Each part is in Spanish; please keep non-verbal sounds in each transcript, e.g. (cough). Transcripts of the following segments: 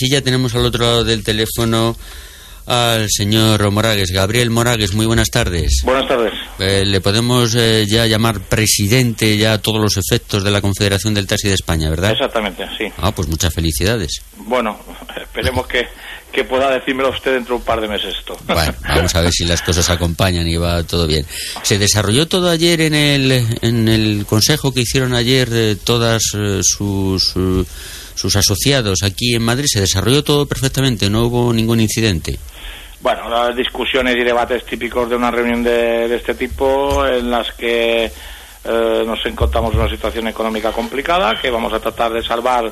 Si ya tenemos al otro lado del teléfono al señor Moragues. Gabriel Moragues, muy buenas tardes. Buenas tardes. Eh, ¿Le podemos eh, ya llamar presidente ya a todos los efectos de la Confederación del Taxi de España, verdad? Exactamente, sí. Ah, pues muchas felicidades. Bueno, esperemos que, que pueda decírmelo usted dentro de un par de meses esto. Bueno, vamos a ver si las cosas acompañan y va todo bien. Se desarrolló todo ayer en el, en el consejo que hicieron ayer eh, todas eh, sus, eh, sus asociados aquí en Madrid. Se desarrolló todo perfectamente, no hubo ningún incidente. Bueno, las discusiones y debates típicos de una reunión de, de este tipo en las que eh, nos encontramos en una situación económica complicada que vamos a tratar de salvar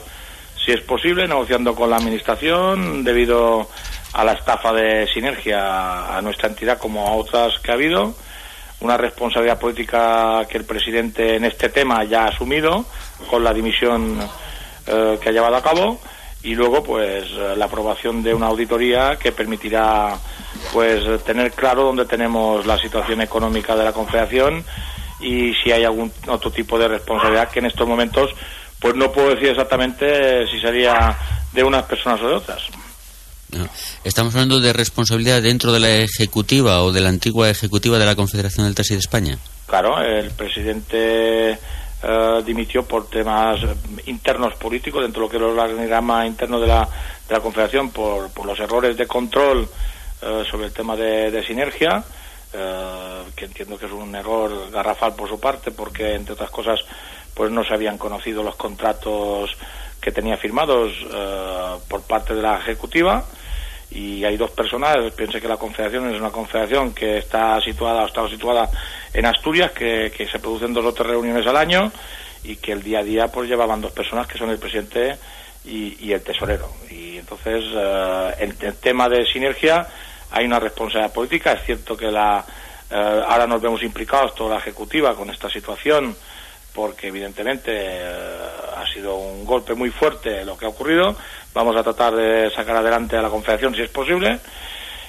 si es posible, negociando con la Administración debido a la estafa de sinergia a nuestra entidad como a otras que ha habido. Una responsabilidad política que el presidente en este tema ya ha asumido con la dimisión eh, que ha llevado a cabo y luego pues eh, la aprobación de una auditoría que permitirá pues tener claro dónde tenemos la situación económica de la Confederación y si hay algún otro tipo de responsabilidad que en estos momentos pues no puedo decir exactamente si sería de unas personas o de otras. No. Estamos hablando de responsabilidad dentro de la ejecutiva o de la antigua ejecutiva de la Confederación del Taxi de España. Claro, el presidente eh, dimitió por temas internos políticos dentro de lo que es el organigrama interno de la, de la Confederación por, por los errores de control eh, sobre el tema de, de sinergia, eh, que entiendo que es un error garrafal por su parte porque entre otras cosas pues no se habían conocido los contratos que tenía firmados eh, por parte de la ejecutiva y hay dos personas, piense que la confederación es una confederación que está situada, ha estado situada en Asturias, que, que se producen dos o tres reuniones al año y que el día a día pues llevaban dos personas que son el presidente y, el tesorero. Y entonces eh, el tema de sinergia hay una responsabilidad política, es cierto que la eh, ahora nos vemos implicados toda la ejecutiva con esta situación porque evidentemente eh, sido un golpe muy fuerte lo que ha ocurrido. Vamos a tratar de sacar adelante a la Confederación si es posible.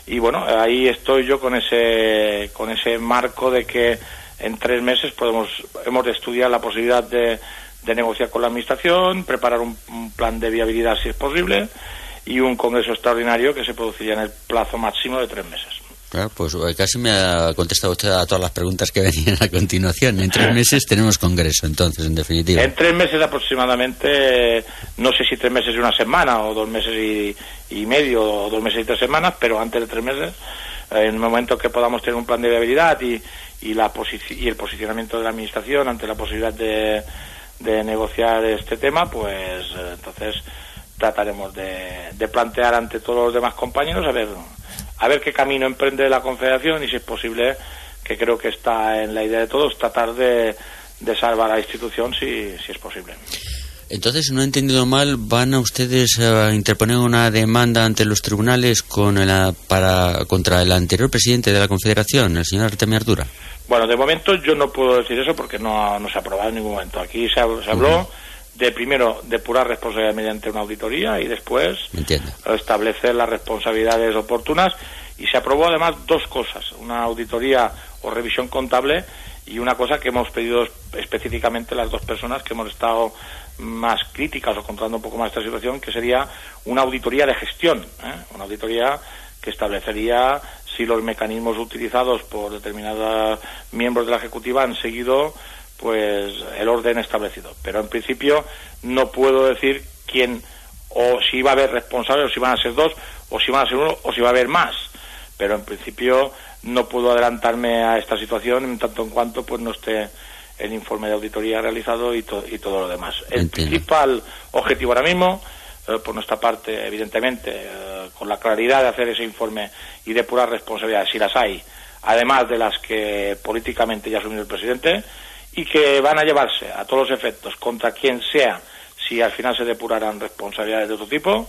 Y bueno, ahí estoy yo con ese, con ese marco de que en tres meses podemos, hemos de estudiar la posibilidad de, negociar con la Administración, preparar un plan de viabilidad si es posible y un congreso extraordinario que se produciría en el plazo máximo de tres meses. Claro, pues eh, casi me ha contestado usted a todas las preguntas que (laughs) venían a continuación. En tres meses tenemos congreso, entonces, en definitiva. En tres meses aproximadamente, no sé si tres meses y una semana, o dos meses y, medio, o dos meses y tres semanas, pero antes de tres meses, eh, en el momento que podamos tener un plan de viabilidad y, y, la y el posicionamiento de la Administración ante la posibilidad de, de negociar este tema, pues eh, entonces trataremos de, de plantear ante todos los demás compañeros a ver a ver qué camino emprende la Confederación y si es posible, que creo que está en la idea de todos, tratar de, de salvar a la institución si, si es posible. Entonces, si no he entendido mal, ¿van a ustedes a interponer una demanda ante los tribunales con el, para, contra el anterior presidente de la Confederación, el señor Artemio Ardura? Bueno, de momento yo no puedo decir eso porque no, no se ha aprobado en ningún momento. Aquí se, se habló de primero depurar responsabilidad mediante una auditoría y después establecer las responsabilidades oportunas y se aprobó además dos cosas, una auditoría o revisión contable y una cosa que hemos pedido específicamente las dos personas que hemos estado más críticas o controlando un poco más esta situación, que sería una auditoría de gestión, ¿eh? una auditoría que establecería si los mecanismos utilizados por determinados miembros de la ejecutiva han seguido pues el orden establecido. Pero en principio no puedo decir quién o si va a haber responsables o si van a ser dos o si van a ser uno o si va a haber más. Pero en principio no puedo adelantarme a esta situación en tanto en cuanto pues no esté el informe de auditoría realizado y, to- y todo lo demás. El Entiendo. principal objetivo ahora mismo, eh, por nuestra parte, evidentemente, eh, con la claridad de hacer ese informe y depurar responsabilidades, si las hay, además de las que políticamente ya ha asumido el presidente, y que van a llevarse a todos los efectos contra quien sea, si al final se depuraran responsabilidades de otro tipo,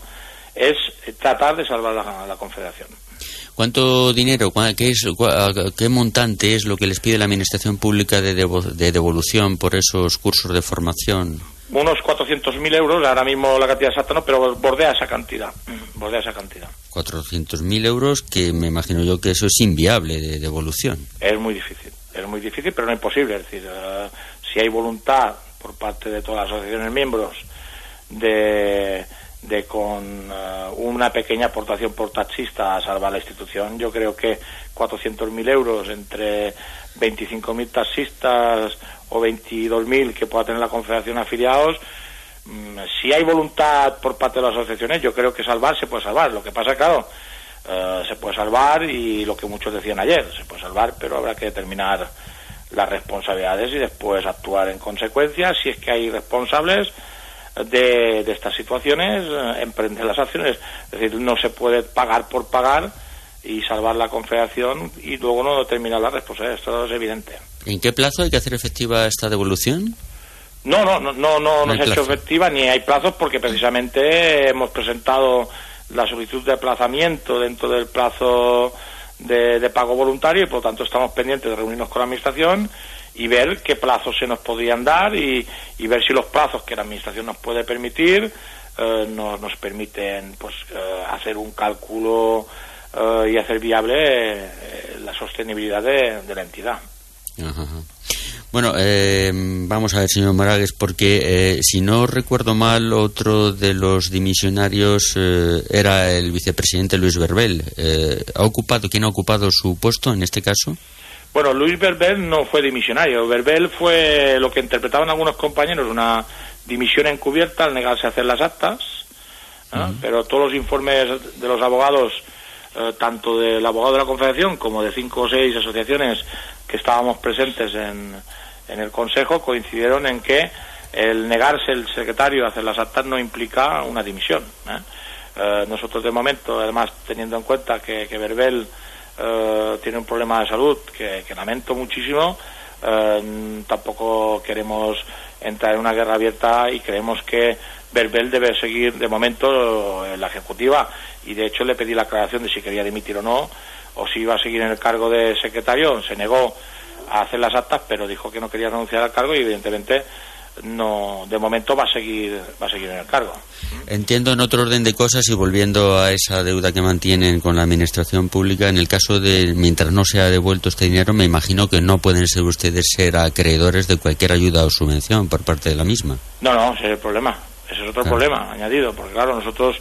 es tratar de salvar la, Confederación. ¿Cuánto dinero, qué, es, qué montante es lo que les pide la Administración Pública de devolución por esos cursos de formación? Unos 400.000 euros, ahora mismo la cantidad exacta no, pero bordea esa cantidad. Bordea esa cantidad. 400.000 euros, que me imagino yo que eso es inviable de devolución. Es muy difícil, es muy difícil, pero no imposible. Es decir, eh, si hay voluntad por parte de todas las asociaciones miembros de, de con eh, una pequeña aportación por taxista a salvar la institución, yo creo que 400.000 euros entre 25.000 taxistas o 22.000 que pueda tener la Confederación afiliados, mm, si hay voluntad por parte de las asociaciones, yo creo que salvar se puede salvar. Lo que pasa, claro, eh, se puede salvar y lo que muchos decían ayer, se puede salvar, pero habrá que determinar las responsabilidades y después actuar en consecuencia. Si es que hay responsables de, de estas situaciones, eh, emprender las acciones. Es decir, no se puede pagar por pagar y salvar la confederación y luego no determinar la responsabilidad. Esto es evidente. ¿En qué plazo hay que hacer efectiva esta devolución? No, no, no, no, no, No se ha hecho efectiva ni hay plazos porque precisamente hemos presentado la solicitud de aplazamiento dentro del plazo de, de pago voluntario y por lo tanto estamos pendientes de reunirnos con la administración y ver qué plazos se nos podrían dar y, y ver si los plazos que la administración nos puede permitir eh, nos, nos permiten pues eh, hacer un cálculo eh, y hacer viable la sostenibilidad de, de la entidad. Ajá. Bueno, eh, vamos a ver, señor Moragues, porque eh, si no recuerdo mal, otro de los dimisionarios eh, era el vicepresidente Luis Verbel. Eh, ¿Ha ocupado, quién ha ocupado su puesto en este caso? Bueno, Luis Verbel no fue dimisionario. Verbel fue lo que interpretaban algunos compañeros, una dimisión encubierta al negarse a hacer las actas. Pero todos los informes de los abogados, tanto del abogado de la Confederación como de cinco o seis asociaciones que estábamos presentes en, en el Consejo, coincidieron en que el negarse el secretario a hacer las actas no implica una dimisión. ¿eh? Eh, nosotros, de momento, además, teniendo en cuenta que, que Verbel eh, tiene un problema de salud que, que lamento muchísimo, tampoco queremos entrar en una guerra abierta y creemos que Verbel debe seguir de momento en la ejecutiva y de hecho le pedí la aclaración de si quería dimitir o no o si iba a seguir en el cargo de secretario, se negó a hacer las actas pero dijo que no quería renunciar al cargo y evidentemente no de momento va a seguir va a seguir en el cargo. Entiendo en otro orden de cosas y volviendo a esa deuda que mantienen con la administración pública, en el caso de mientras no se ha devuelto este dinero, me imagino que no pueden ser ustedes ser acreedores de cualquier ayuda o subvención por parte de la misma. No, no, ese es el problema. Ese es otro Claro. problema añadido, porque claro, nosotros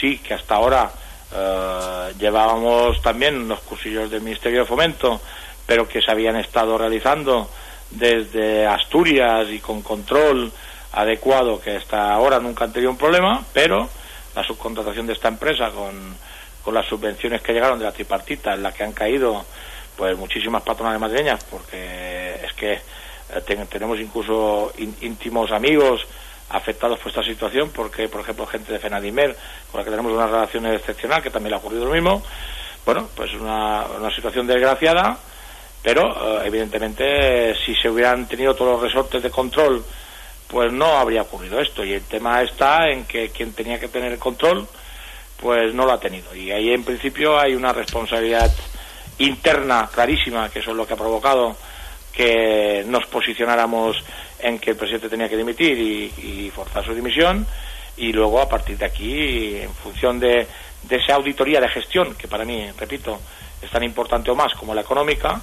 sí que hasta ahora eh, llevábamos también los cursillos del Ministerio de Fomento, pero que se habían estado realizando desde Asturias y con control adecuado, que hasta ahora nunca han tenido un problema, pero la subcontratación de esta empresa con, con las subvenciones que llegaron de la tripartita, en la que han caído pues muchísimas patronales madrileñas, porque es que eh, ten- tenemos incluso ín- íntimos amigos afectados por esta situación, porque, por ejemplo, gente de Fenadimer, con la que tenemos una relación excepcional, que también le ha ocurrido lo mismo, bueno, pues una, una situación desgraciada, pero eh, evidentemente si se hubieran tenido todos los resortes de control, pues no habría ocurrido esto. Y el tema está en que quien tenía que tener el control, pues no lo ha tenido. Y ahí en principio hay una responsabilidad interna clarísima, que eso es lo que ha provocado que nos posicionáramos en que el presidente tenía que dimitir y, forzar su dimisión y luego a partir de aquí en función de, de esa auditoría de gestión que para mí repito es tan importante o más como la económica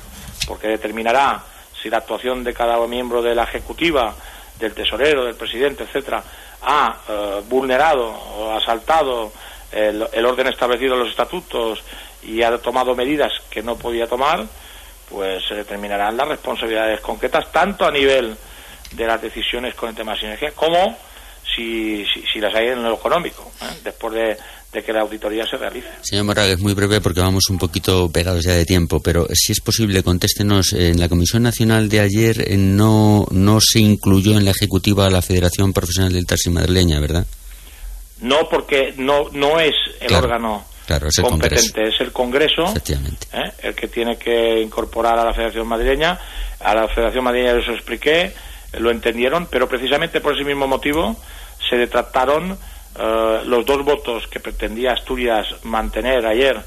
porque determinará si la actuación de cada miembro de la ejecutiva del tesorero del presidente etcétera ha eh, vulnerado o asaltado el, el orden establecido en los estatutos y ha tomado medidas que no podía tomar pues se determinarán las responsabilidades concretas tanto a nivel de las decisiones con el tema de sinergia como si, si, si las hay en lo económico, ¿eh? después de, de que la auditoría se realice. Señor Moragues, muy breve porque vamos un poquito pegados ya de tiempo, pero si es posible, contéstenos. En la Comisión Nacional de ayer eh, no, no se incluyó en la ejecutiva la Federación Profesional del Taxi Madrileña, ¿verdad? No porque no, no es el Claro, órgano claro, es el competente, es el Congreso Efectivamente. ¿eh? el que tiene que incorporar a la Federación Madrileña. A la Federación Madrileña les expliqué, lo entendieron, pero precisamente por ese mismo motivo se detractaron eh, los dos votos que pretendía Asturias mantener ayer,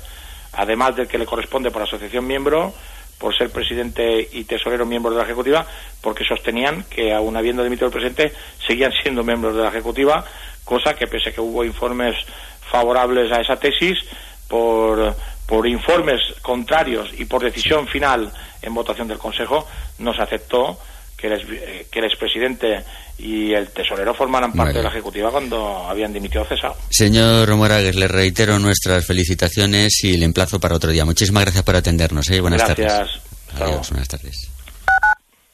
además del que le corresponde por asociación miembro, por ser presidente y tesorero miembro de la Ejecutiva, porque sostenían que, aun habiendo dimitido el presidente, seguían siendo miembros de la Ejecutiva, cosa que, pese a que hubo informes favorables a esa tesis, por, por informes contrarios y por decisión final en votación del Consejo, no se aceptó que el, ex- eh, que el expresidente y el tesorero formaran parte Vale. de la Ejecutiva cuando habían dimitido cesado. Señor Moragues, le reitero nuestras felicitaciones y le emplazo para otro día. Muchísimas gracias por atendernos. ¿eh? Buenas Gracias. tardes. Luego. buenas tardes.